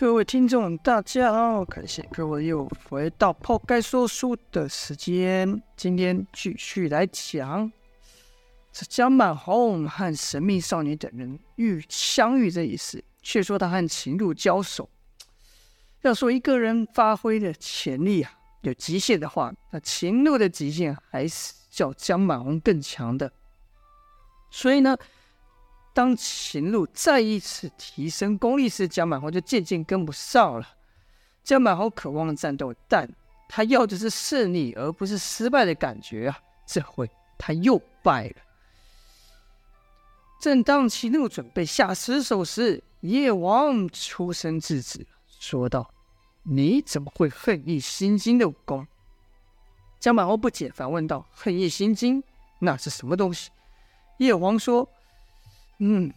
各位听众，大家好，感谢各位又回到泡盖说书的时间。今天继续来讲这江满红和神秘少女等人遇相遇这一事，却说他和秦鹿交手。要说一个人发挥的潜力啊，有极限的话，那秦鹿的极限还是较江满红更强的。所以呢。当秦鹿再一次提升功力时，江满红就渐渐跟不上了。江满红渴望战斗，但他要的是胜利，而不是失败的感觉啊！这回他又败了。正当秦鹿准备下死手时，叶王出声制止，说道：“你怎么会恨意心经的武功？”江满红不解，反问道：“恨意心经，那是什么东西？”叶王说。嗯，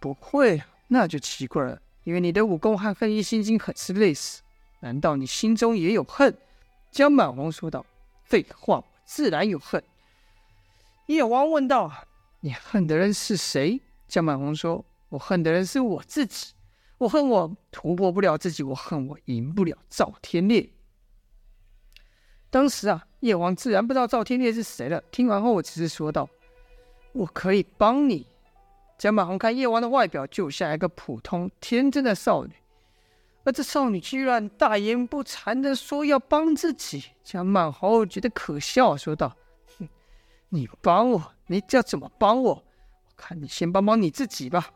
不会，那就奇怪了。因为你的武功和恨意心经很是类似，难道你心中也有恨？江满红说道。废话，我自然有恨。叶王问道：“你恨的人是谁？”江满红说：“我恨的人是我自己。我恨我突破不了自己，我恨我赢不了赵天烈。”当时啊，叶王自然不知道赵天烈是谁了。听完后，我只是说道：“我可以帮你。”江满红看叶王的外表，就像一个普通天真的少女，而这少女居然大言不惭的说要帮自己。江满红觉得可笑，说道：“哼，你帮我，你要怎么帮我？我看你先帮帮你自己吧。”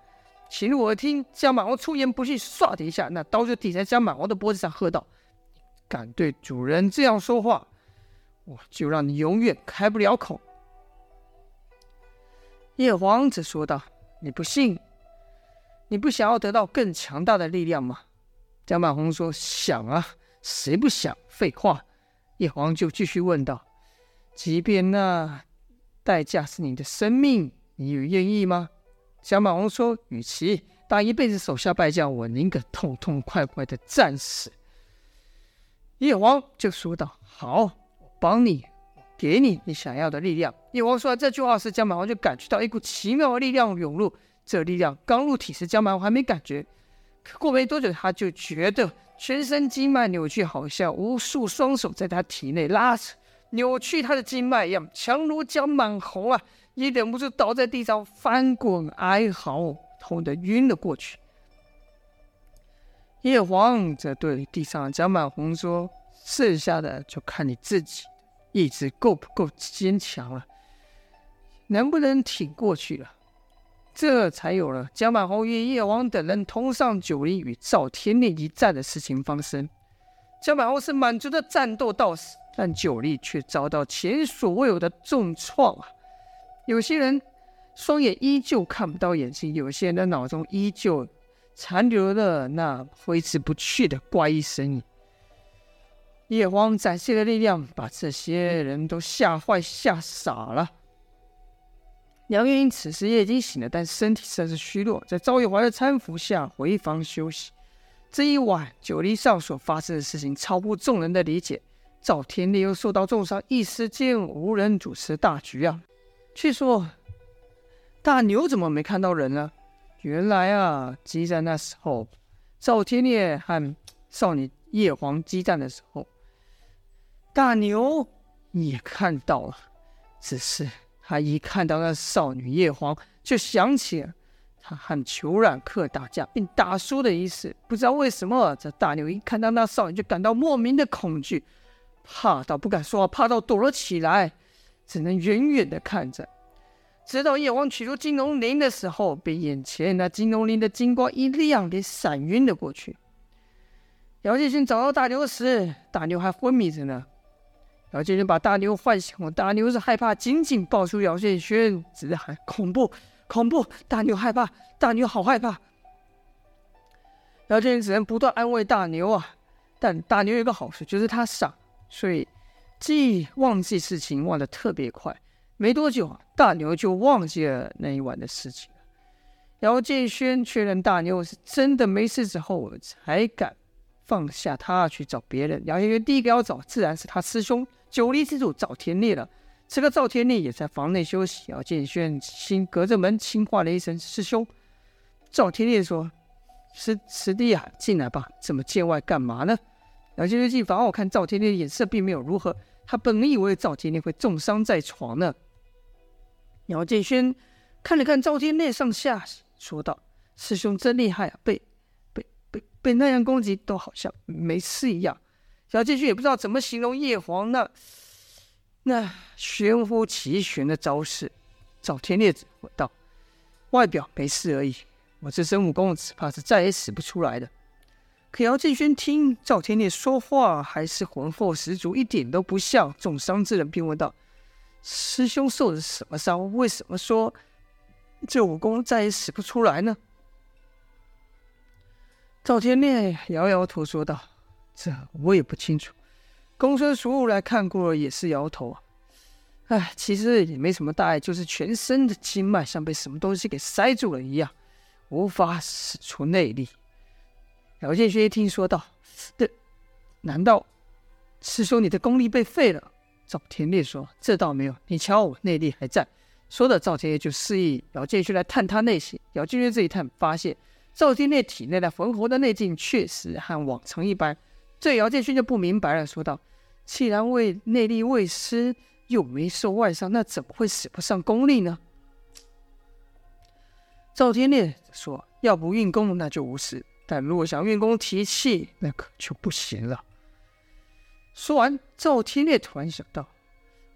秦鹿耳听江满红出言不逊，唰的一下，那刀就抵在江满红的脖子上，喝道：“敢对主人这样说话，我就让你永远开不了口。”叶王则说道。你不信？你不想要得到更强大的力量吗？江满红说：“想啊，谁不想？”废话。叶黄就继续问道：“即便那代价是你的生命，你有愿意吗？”江满红说：“与其当一辈子手下败将，我宁可痛痛快快的战死。”叶黄就说道：“好，我帮你。”给你你想要的力量。叶王说完这句话时，江满红就感觉到一股奇妙的力量涌入。这力量刚入体时，江满红还没感觉。可过没多久，他就觉得全身经脉扭曲，好像无数双手在他体内拉扯、扭曲他的经脉一样。强如江满红啊，也忍不住倒在地上翻滚哀嚎，痛得晕了过去。叶王则对地上的江满红说：“剩下的就看你自己。”意志够不够坚强了？能不能挺过去了？这才有了江满红与叶王等人同上九黎与赵天烈一战的事情发生。江满红是满足的战斗到死，但九黎却遭到前所未有的重创啊！有些人双眼依旧看不到眼睛，有些人的脑中依旧残留了那挥之不去的怪异身影。叶王展现的力量，把这些人都吓坏、吓傻了。梁月英此时也已经醒了，但身体甚是虚弱，在赵玉华的搀扶下回房休息。这一晚，九黎上所发生的事情超乎众人的理解。赵天烈又受到重伤，一时间无人主持大局啊。却说大牛怎么没看到人呢？原来啊，激战那时候，赵天烈和少女叶黄激战的时候。大牛你也看到了，只是他一看到那少女叶黄，就想起了他和裘冉克打架并打输的一事。不知道为什么，这大牛一看到那少女，就感到莫名的恐惧，怕到不敢说话，怕到躲了起来，只能远远的看着。直到叶黄取出金龙鳞的时候，被眼前那金龙鳞的金光一亮，给闪晕了过去。姚建勋找到大牛时，大牛还昏迷着呢。姚建轩把大牛唤醒了，大牛是害怕，紧紧抱住姚建轩，直喊恐怖，恐怖！大牛害怕，大牛好害怕。姚建轩只能不断安慰大牛啊，但大牛有个好处，就是他傻，所以记忘记事情忘得特别快。没多久啊，大牛就忘记了那一晚的事情。姚建轩确认大牛是真的没事之后，才敢放下他去找别人。姚建轩第一个要找，自然是他师兄。九黎之主赵天烈了，此刻赵天烈也在房内休息。姚建轩心隔着门轻唤了一声“师兄”。赵天烈说：“师师弟啊，进来吧，这么见外干嘛呢？”姚建轩进房后看赵天烈的眼色并没有如何，他本以为赵天烈会重伤在床呢。姚建轩看了看赵天烈上下，说道：“师兄真厉害啊，被被被被那样攻击都好像没事一样。”姚建勋也不知道怎么形容叶黄那那玄乎其玄的招式。赵天烈只回道：“外表没事而已，我这身武功只怕是再也使不出来的。”可姚建勋听赵天烈说话，还是浑厚十足，一点都不像重伤之人，并问道：“师兄受的什么伤？为什么说这武功再也使不出来呢？”赵天烈摇摇头说道。这我也不清楚，公孙叔来看过，也是摇头啊。哎，其实也没什么大碍，就是全身的经脉像被什么东西给塞住了一样，无法使出内力。姚建勋一听说道：“这难道师兄你的功力被废了？”赵天烈说：“这倒没有，你瞧我内力还在。”说的赵天烈就示意姚建勋来探他内心。姚建勋这一探，发现赵天烈体内的浑厚的内劲确实和往常一般。这姚建勋就不明白了，说道：“既然为内力未失，又没受外伤，那怎么会使不上功力呢？”赵天烈说：“要不运功，那就无事；但如果想运功提气，那可就不行了。”说完，赵天烈突然想到：“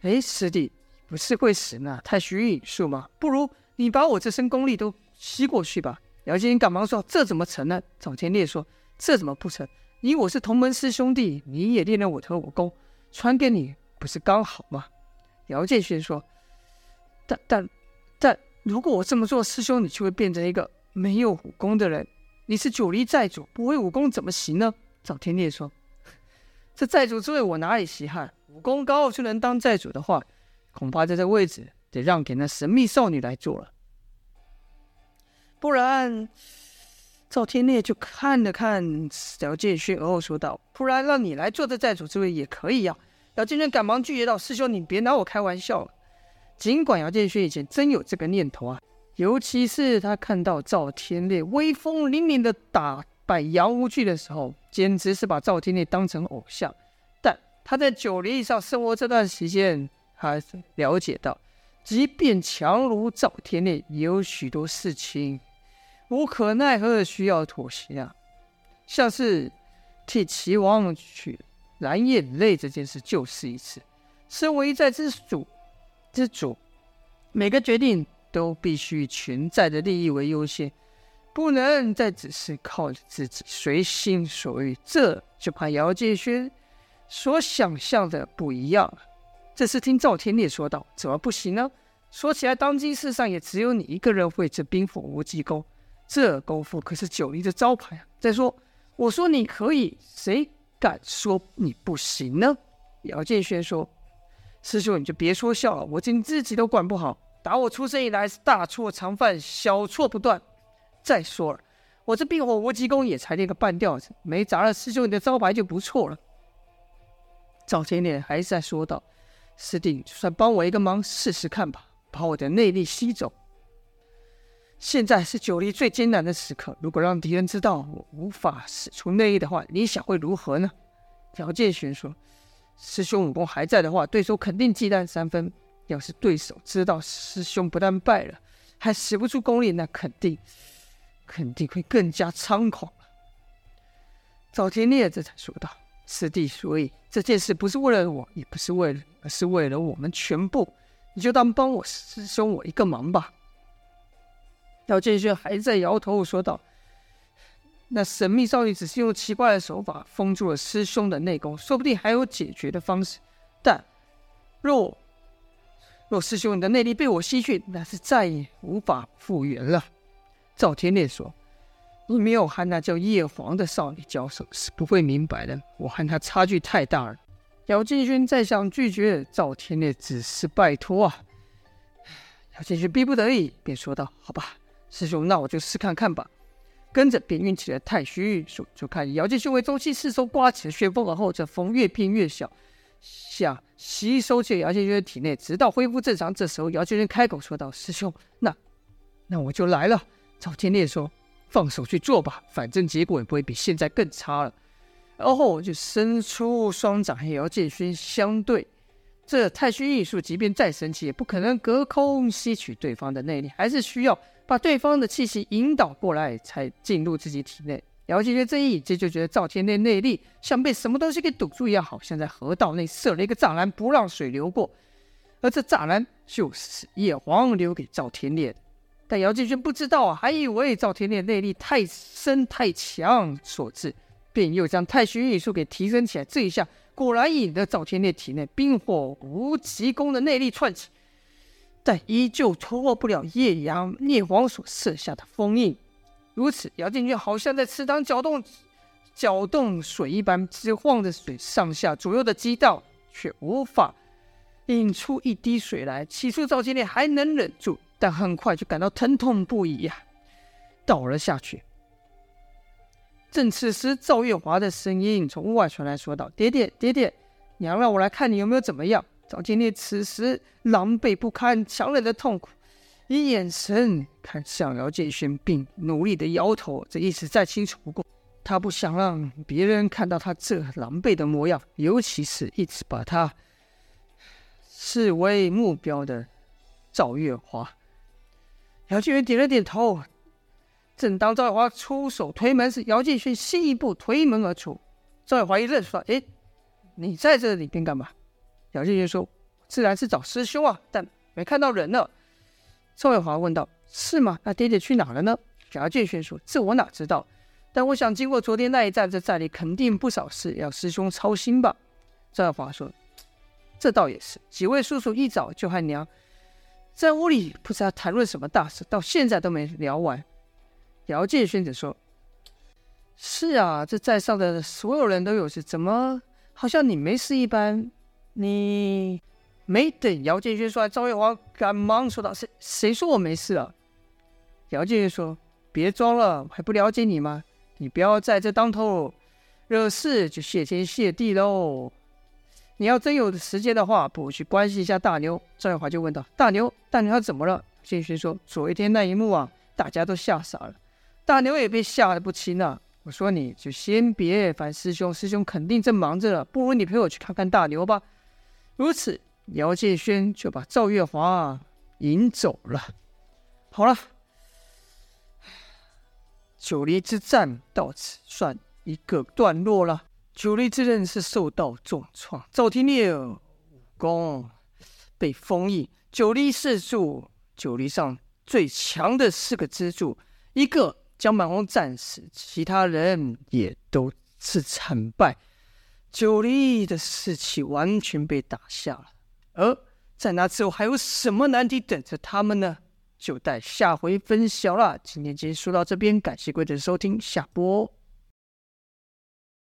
哎，师弟，不是会使那太虚引术吗？不如你把我这身功力都吸过去吧。”姚建勋赶忙说：“这怎么成呢？”赵天烈说：“这怎么不成？”你我是同门师兄弟，你也练了我的武功，传给你不是刚好吗？姚建轩说：“但但但，如果我这么做，师兄你就会变成一个没有武功的人。你是九黎寨主，不会武功怎么行呢？”赵天烈说：“这寨主之位我哪里稀罕？武功高就能当寨主的话，恐怕这这位置得让给那神秘少女来做了，不然。”赵天烈就看了看姚建勋，而后说道：“不然让你来做这寨主之位也可以呀。”姚建勋赶忙拒绝道：“师兄，你别拿我开玩笑了。”尽管姚建勋以前真有这个念头啊，尤其是他看到赵天烈威风凛凛的打败杨无惧的时候，简直是把赵天烈当成偶像。但他在九黎以上生活这段时间，还了解到，即便强如赵天烈，也有许多事情。无可奈何的需要妥协啊，像是替齐王取蓝眼泪这件事就是一次。身为一寨之主，之主，每个决定都必须以全寨的利益为优先，不能再只是靠着自己随心所欲。这就怕姚建勋所想象的不一样。这是听赵天烈说道：“怎么不行呢？说起来，当今世上也只有你一个人会这冰火无极功。”这功夫可是九黎的招牌啊！再说，我说你可以，谁敢说你不行呢？姚建轩说：“师兄，你就别说笑了，我连自己都管不好。打我出生以来是大错常犯，小错不断。再说了，我这冰火无极功也才练个半吊子，没砸了师兄你的招牌就不错了。”赵天烈还是在说道：“师弟，就算帮我一个忙试试看吧，把我的内力吸走。”现在是九黎最艰难的时刻，如果让敌人知道我无法使出内力的话，你想会如何呢？姚建勋说：“师兄武功还在的话，对手肯定忌惮三分。要是对手知道师兄不但败了，还使不出功力，那肯定肯定会更加猖狂了。”赵天烈这才说道：“师弟，所以这件事不是为了我，也不是为了，而是为了我们全部。你就当帮我师兄我一个忙吧。”姚建勋还在摇头说道：“那神秘少女只是用奇怪的手法封住了师兄的内功，说不定还有解决的方式。但若若师兄你的内力被我吸去，那是再也无法复原了。”赵天烈说：“你没有和那叫叶黄的少女交手，是不会明白的。我和她差距太大了。”姚建勋再想拒绝赵天烈，只是拜托啊。姚建勋逼不得已，便说道：“好吧。”师兄，那我就试看看吧。跟着便运起了太虚运术，就看姚建勋为中心四周刮起了旋风，而后这风越变越小，想吸收进姚建勋的体内，直到恢复正常。这时候姚建勋开口说道：“师兄，那那我就来了。”赵天烈说：“放手去做吧，反正结果也不会比现在更差了。然后就伸出双掌和姚建勋相对。这太虚异术，即便再神奇，也不可能隔空吸取对方的内力，还是需要把对方的气息引导过来，才进入自己体内。姚建勋这一接就觉得赵天烈内力像被什么东西给堵住一样，好像在河道内设了一个栅栏，不让水流过。而这栅栏就是叶黄留给赵天烈的。但姚建勋不知道啊，还以为赵天烈内力太深太强所致，便又将太虚异术给提升起来。这一下。果然引得赵天烈体内冰火无极功的内力窜起，但依旧突破不了叶阳孽皇所设下的封印。如此，姚建军好像在池塘搅动搅动水一般，只晃着水上下左右的激荡，却无法引出一滴水来。起初赵天烈还能忍住，但很快就感到疼痛不已呀、啊，倒了下去。正此时，赵月华的声音从屋外传来，说道：“爹爹，爹爹，娘让我来看你有没有怎么样。”赵天烈此时狼狈不堪，强忍着痛苦，以眼神看向姚建勋，并努力的摇头。这意思再清楚不过，他不想让别人看到他这狼狈的模样，尤其是一直把他视为目标的赵月华。姚建勋点了点头。正当赵月华出手推门时，姚建勋先一步推门而出。赵月华一愣，说：“哎，你在这里边干嘛？”姚建勋说：“自然是找师兄啊，但没看到人呢。”赵月华问道：“是吗？那爹爹去哪了呢？”姚建勋说：“这我哪知道，但我想经过昨天那一战，这寨里肯定不少事要师兄操心吧。”赵月华说：“这倒也是，几位叔叔一早就和娘在屋里不知道谈论什么大事，到现在都没聊完。”姚建勋则说：“是啊，这寨上的所有人都有事，怎么好像你没事一般？你没等姚建勋说完，赵月华赶忙说道：‘谁谁说我没事了？’姚建勋说：‘别装了，还不了解你吗？你不要在这当头惹事，就谢天谢地喽。你要真有时间的话，不如去关心一下大牛。’赵月华就问道：‘大牛，大牛他怎么了？’建勋说：‘昨天那一幕啊，大家都吓傻了。’大牛也被吓得不轻啊！我说你就先别烦师兄，师兄肯定正忙着了，不如你陪我去看看大牛吧。如此，姚建轩就把赵月华引走了。好了，九黎之战到此算一个段落了。九黎之刃是受到重创，赵天烈武功被封印，九黎四柱，九黎上最强的四个支柱，一个。将满红战死，其他人也都是惨败，九黎的士气完全被打下了。而在那之后，还有什么难题等着他们呢？就待下回分晓了。今天就说到这边，感谢各位的收听，下播。